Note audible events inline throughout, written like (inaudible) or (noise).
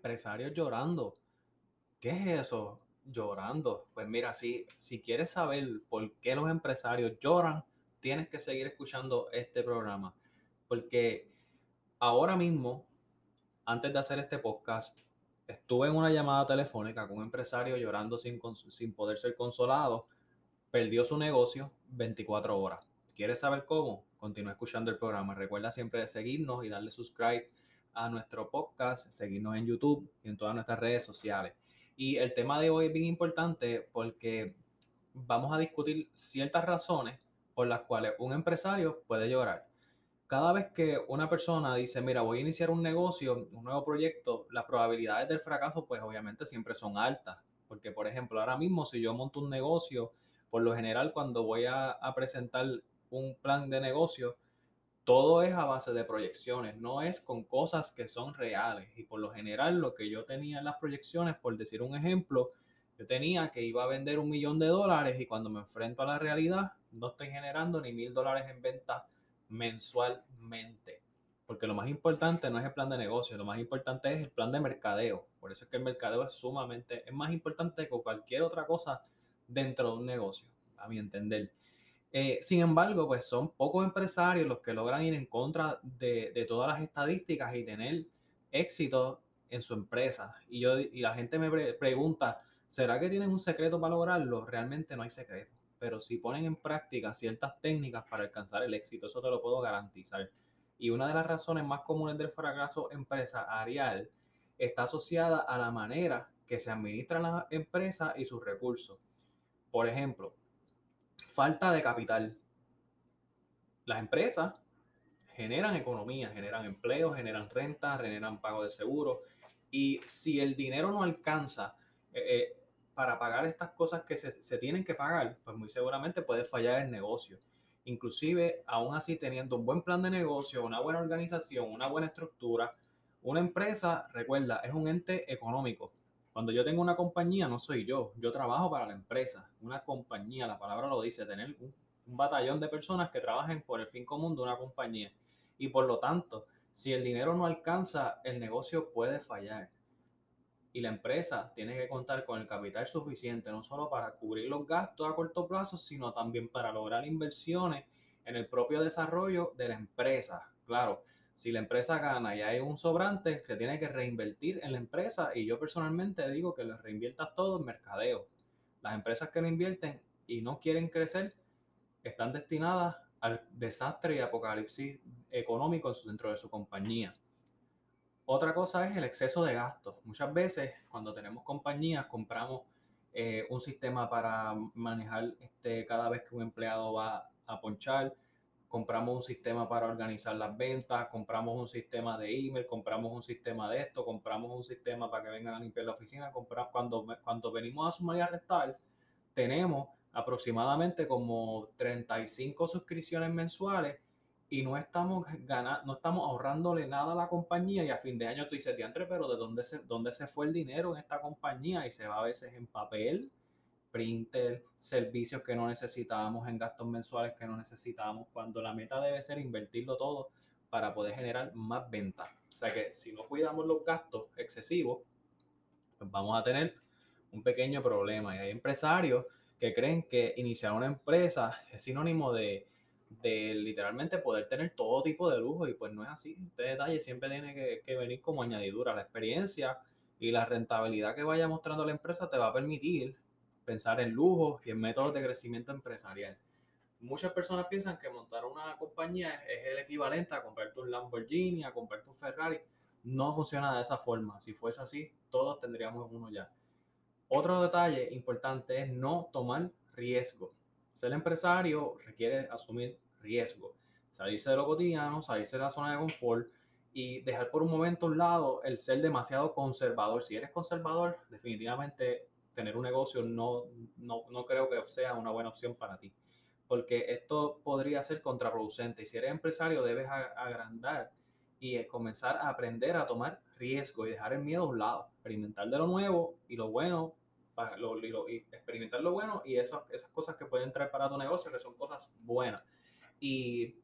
empresarios llorando. ¿Qué es eso? Llorando. Pues mira, si, si quieres saber por qué los empresarios lloran, tienes que seguir escuchando este programa. Porque ahora mismo, antes de hacer este podcast, estuve en una llamada telefónica con un empresario llorando sin, sin poder ser consolado. Perdió su negocio 24 horas. ¿Quieres saber cómo? Continúa escuchando el programa. Recuerda siempre seguirnos y darle subscribe a nuestro podcast, seguirnos en YouTube y en todas nuestras redes sociales. Y el tema de hoy es bien importante porque vamos a discutir ciertas razones por las cuales un empresario puede llorar. Cada vez que una persona dice, mira, voy a iniciar un negocio, un nuevo proyecto, las probabilidades del fracaso pues obviamente siempre son altas. Porque, por ejemplo, ahora mismo si yo monto un negocio, por lo general cuando voy a, a presentar un plan de negocio, todo es a base de proyecciones, no es con cosas que son reales. Y por lo general, lo que yo tenía en las proyecciones, por decir un ejemplo, yo tenía que iba a vender un millón de dólares y cuando me enfrento a la realidad, no estoy generando ni mil dólares en venta mensualmente. Porque lo más importante no es el plan de negocio, lo más importante es el plan de mercadeo. Por eso es que el mercadeo es sumamente, es más importante que cualquier otra cosa dentro de un negocio, a mi entender. Eh, sin embargo, pues son pocos empresarios los que logran ir en contra de, todas las estadísticas y tener éxito en su empresa. Y, yo, y la gente me pregunta, ¿será que tienen un secreto para lograrlo? Realmente no hay secreto. Pero si ponen en práctica ciertas técnicas para alcanzar el éxito, eso te lo puedo garantizar. Y una de las razones más comunes del fracaso empresarial está asociada a la manera que se administran las empresas y sus recursos. Por ejemplo, falta de capital. Las empresas generan economía, generan empleo, generan renta, generan pago de seguro. Y si el dinero no alcanza eh, eh, para pagar estas cosas que se, se, tienen que pagar, pues muy seguramente puede fallar el negocio. Inclusive, aún así, teniendo un buen plan de negocio, una buena organización, una buena estructura, una empresa, recuerda, es un ente económico. Cuando yo tengo una compañía, no soy yo, yo trabajo para la empresa, una compañía, la palabra lo dice, tener un, batallón de personas que trabajen por el fin común de una compañía. Y por lo tanto, si el dinero no alcanza, el negocio puede fallar. Y la empresa tiene que contar con el capital suficiente, no solo para cubrir los gastos a corto plazo, sino también para lograr inversiones en el propio desarrollo de la empresa. Claro, si la empresa gana y hay un sobrante, se tiene que reinvertir en la empresa y yo personalmente digo que lo reinviertas todo en mercadeo. Las empresas que no invierten y no quieren crecer están destinadas al desastre y apocalipsis económico dentro de su compañía. Otra cosa es el exceso de gastos. Muchas veces cuando tenemos compañías compramos eh, un sistema para manejar este, cada vez que un empleado va a ponchar, compramos un sistema para organizar las ventas, compramos un sistema de email, compramos un sistema de esto, compramos un sistema para que vengan a limpiar la oficina, compramos, cuando, cuando venimos a sumar y a restar, tenemos aproximadamente como 35 suscripciones mensuales y no estamos ganando, no estamos ahorrándole nada a la compañía y a fin de año tú dices, diantre, pero ¿de dónde se, dónde se fue el dinero en esta compañía? Y se va a veces en papel, printer, servicios que no necesitábamos, en gastos mensuales que no necesitábamos, cuando la meta debe ser invertirlo todo para poder generar más ventas. O sea que si no cuidamos los gastos excesivos, pues vamos a tener un pequeño problema. Y hay empresarios que creen que iniciar una empresa es sinónimo de, de literalmente poder tener todo tipo de lujo y pues no es así. Este detalle siempre tiene que, que venir como añadidura. La experiencia y la rentabilidad que vaya mostrando la empresa te va a permitir pensar en lujos y en métodos de crecimiento empresarial. Muchas personas piensan que montar una compañía es el equivalente a comprarte un Lamborghini, a comprarte un Ferrari. No funciona de esa forma. Si fuese así, todos tendríamos uno ya. Otro detalle importante es no tomar riesgo. Ser empresario requiere asumir riesgo, salirse de lo cotidiano, salirse de la zona de confort y dejar por un momento a un lado el ser demasiado conservador. Si eres conservador, definitivamente tener un negocio no, no, no creo que sea una buena opción para ti, porque esto podría ser contraproducente. Y si eres empresario, debes agrandar y eh, comenzar a aprender a tomar riesgo y dejar el miedo a un lado, experimentar de lo nuevo y lo bueno, para lo, y experimentar lo bueno y esas, esas cosas que pueden traer para tu negocio, que son cosas buenas. Y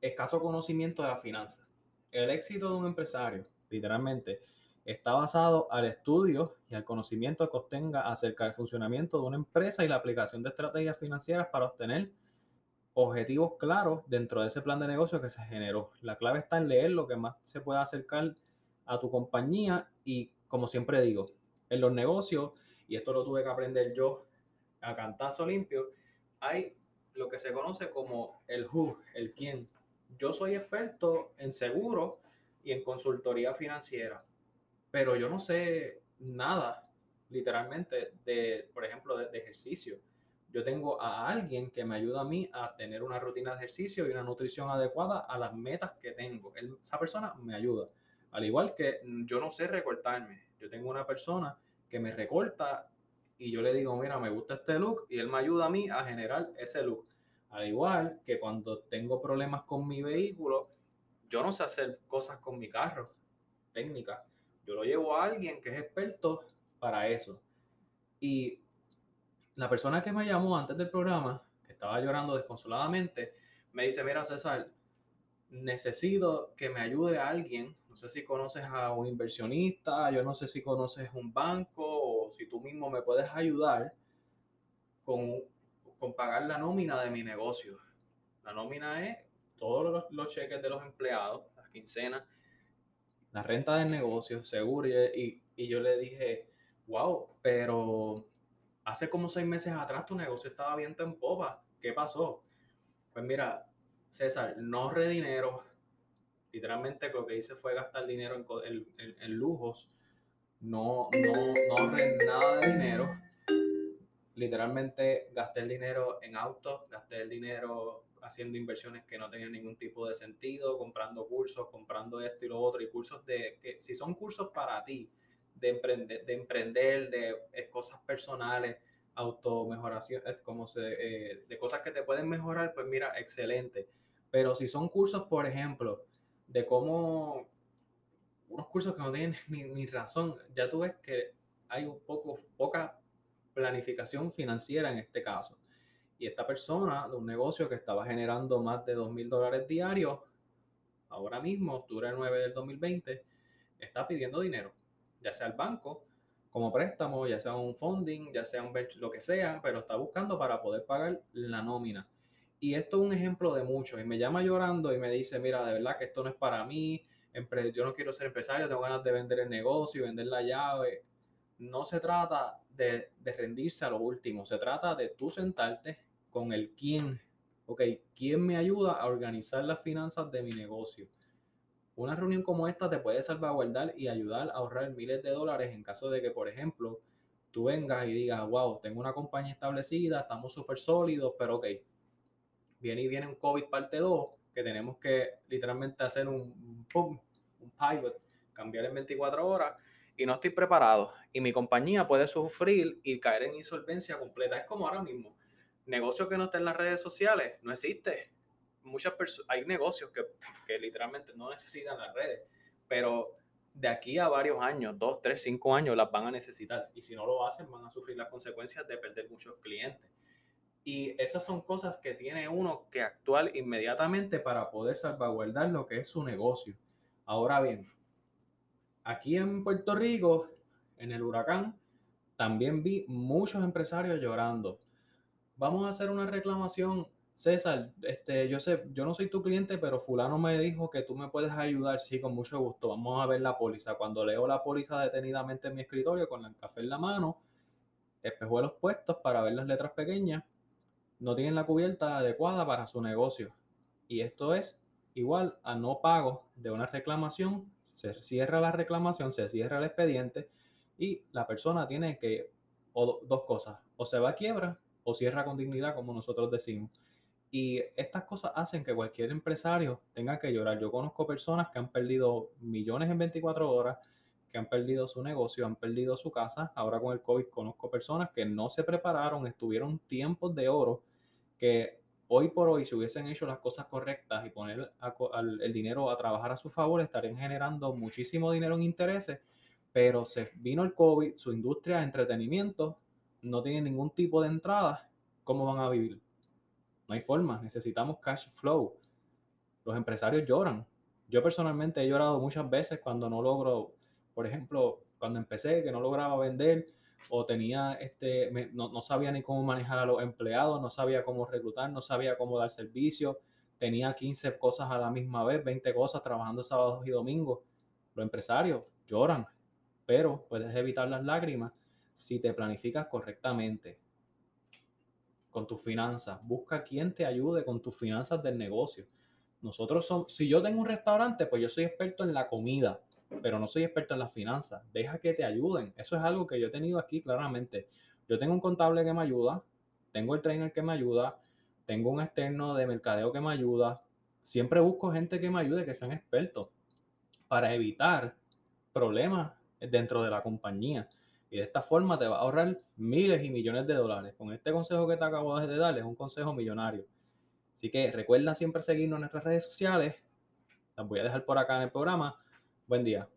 escaso conocimiento de la finanza. El éxito de un empresario, literalmente, está basado al estudio y al conocimiento que obtenga acerca del funcionamiento de una empresa y la aplicación de estrategias financieras para obtener objetivos claros dentro de ese plan de negocio que se generó. La clave está en leer lo que más se pueda acercar a tu compañía y como siempre digo, en los negocios, y esto lo tuve que aprender yo a cantazo limpio, hay lo que se conoce como el who, el quién. Yo soy experto en seguro y en consultoría financiera, pero yo no sé nada, literalmente, de, por ejemplo, de, de ejercicio yo tengo a alguien que me ayuda a mí a tener una rutina de ejercicio y una nutrición adecuada a las metas que tengo. esa persona me ayuda. Al igual que yo no sé recortarme. Yo tengo una persona que me recorta y yo le digo, mira, me gusta este look y él me ayuda a mí a generar ese look. Al igual que cuando tengo problemas con mi vehículo, yo no sé hacer cosas con mi carro, técnica. Yo lo llevo a alguien que es experto para eso. Y la persona que me llamó antes del programa, que estaba llorando desconsoladamente, me dice, mira César, necesito que me ayude a alguien, no sé si conoces a un inversionista, yo no sé si conoces un banco o si tú mismo me puedes ayudar con, con pagar la nómina de mi negocio. La nómina es todos los, cheques de los empleados, las quincenas, la renta del negocio, seguro. Y, y yo le dije, wow, pero hace como seis meses atrás tu negocio estaba viento en popa. ¿Qué pasó? Pues mira, César, no ahorré dinero. Literalmente lo que hice fue gastar dinero en, lujos. No, no, no ahorré nada de dinero. Literalmente gasté el dinero en autos, gasté el dinero haciendo inversiones que no tenían ningún tipo de sentido, comprando cursos, comprando esto y lo otro, y cursos de que si son cursos para ti, de emprender, de, emprender, de, cosas personales, automejoración, como se, eh, de cosas que te pueden mejorar, pues mira, excelente. Pero si son cursos, por ejemplo, de cómo, unos cursos que no tienen (laughs) ni, razón, ya tú ves que hay un poco, poca planificación financiera en este caso. Y esta persona de un negocio que estaba generando más de dos mil dólares diarios, ahora mismo, octubre 9 del 2020, está pidiendo dinero ya sea el banco como préstamo, ya sea un funding, ya sea un lo que sea, pero está buscando para poder pagar la nómina. Y esto es un ejemplo de muchos. Y me llama llorando y me dice, mira, de verdad que esto no es para mí, yo no quiero ser empresario, tengo ganas de vender el negocio, vender la llave. No se trata de, rendirse a lo último, se trata de tú sentarte con el quién, ok, quién me ayuda a organizar las finanzas de mi negocio una reunión como esta te puede salvaguardar y ayudar a ahorrar miles de dólares en caso de que, por ejemplo, tú vengas y digas, wow, tengo una compañía establecida, estamos súper sólidos, pero ok, viene y viene un COVID parte 2, que tenemos que literalmente hacer un, un pivot, cambiar en 24 horas, y no estoy preparado. Y mi compañía puede sufrir y caer en insolvencia completa. Es como ahora mismo. Negocio que no está en las redes sociales, no existe muchas hay negocios que, que literalmente no necesitan las redes, pero de aquí a varios años, dos, tres, cinco años, las van a necesitar. Y si no lo hacen, van a sufrir las consecuencias de perder muchos clientes. Y esas son cosas que tiene uno que actuar inmediatamente para poder salvaguardar lo que es su negocio. Ahora bien, aquí en Puerto Rico, en el huracán, también vi muchos empresarios llorando. Vamos a hacer una reclamación César, este, yo sé, yo no soy tu cliente, pero fulano me dijo que tú me puedes ayudar, sí, con mucho gusto. Vamos a ver la póliza. Cuando leo la póliza detenidamente en mi escritorio con el café en la mano, espejuelos puestos para ver las letras pequeñas, no tienen la cubierta adecuada para su negocio. Y esto es igual a no pago de una reclamación. Se cierra la reclamación, se cierra el expediente y la persona tiene que, o dos cosas, o se va a quiebra o cierra con dignidad, como nosotros decimos. Y estas cosas hacen que cualquier empresario tenga que llorar. Yo conozco personas que han perdido millones en 24 horas, que han perdido su negocio, han perdido su casa. Ahora con el COVID conozco personas que no se prepararon, estuvieron tiempos de oro, que hoy por hoy, si hubiesen hecho las cosas correctas y poner el dinero a trabajar a su favor, estarían generando muchísimo dinero en intereses, pero se vino el COVID, su industria de entretenimiento no tiene ningún tipo de entrada, ¿cómo van a vivir? No hay forma, necesitamos cash flow. Los empresarios lloran. Yo personalmente he llorado muchas veces cuando no logro por ejemplo, cuando empecé, que no lograba vender o tenía este, no, no, sabía ni cómo manejar a los empleados, no sabía cómo reclutar, no sabía cómo dar servicio, tenía 15 cosas a la misma vez, 20 cosas trabajando sábados y domingos. Los empresarios lloran, pero puedes evitar las lágrimas si te planificas correctamente con tus finanzas. Busca quien te ayude con tus finanzas del negocio. Nosotros somos, si yo tengo un restaurante, pues yo soy experto en la comida, pero no soy experto en las finanzas. Deja que te ayuden. Eso es algo que yo he tenido aquí claramente. Yo tengo un contable que me ayuda, tengo el trainer que me ayuda, tengo un externo de mercadeo que me ayuda. Siempre busco gente que me ayude, que sean expertos, para evitar problemas dentro de la compañía. Y de esta forma te va a ahorrar miles y millones de dólares. Con este consejo que te acabo de dar, es un consejo millonario. Así que recuerda siempre seguirnos en nuestras redes sociales. Las voy a dejar por acá en el programa. Buen día.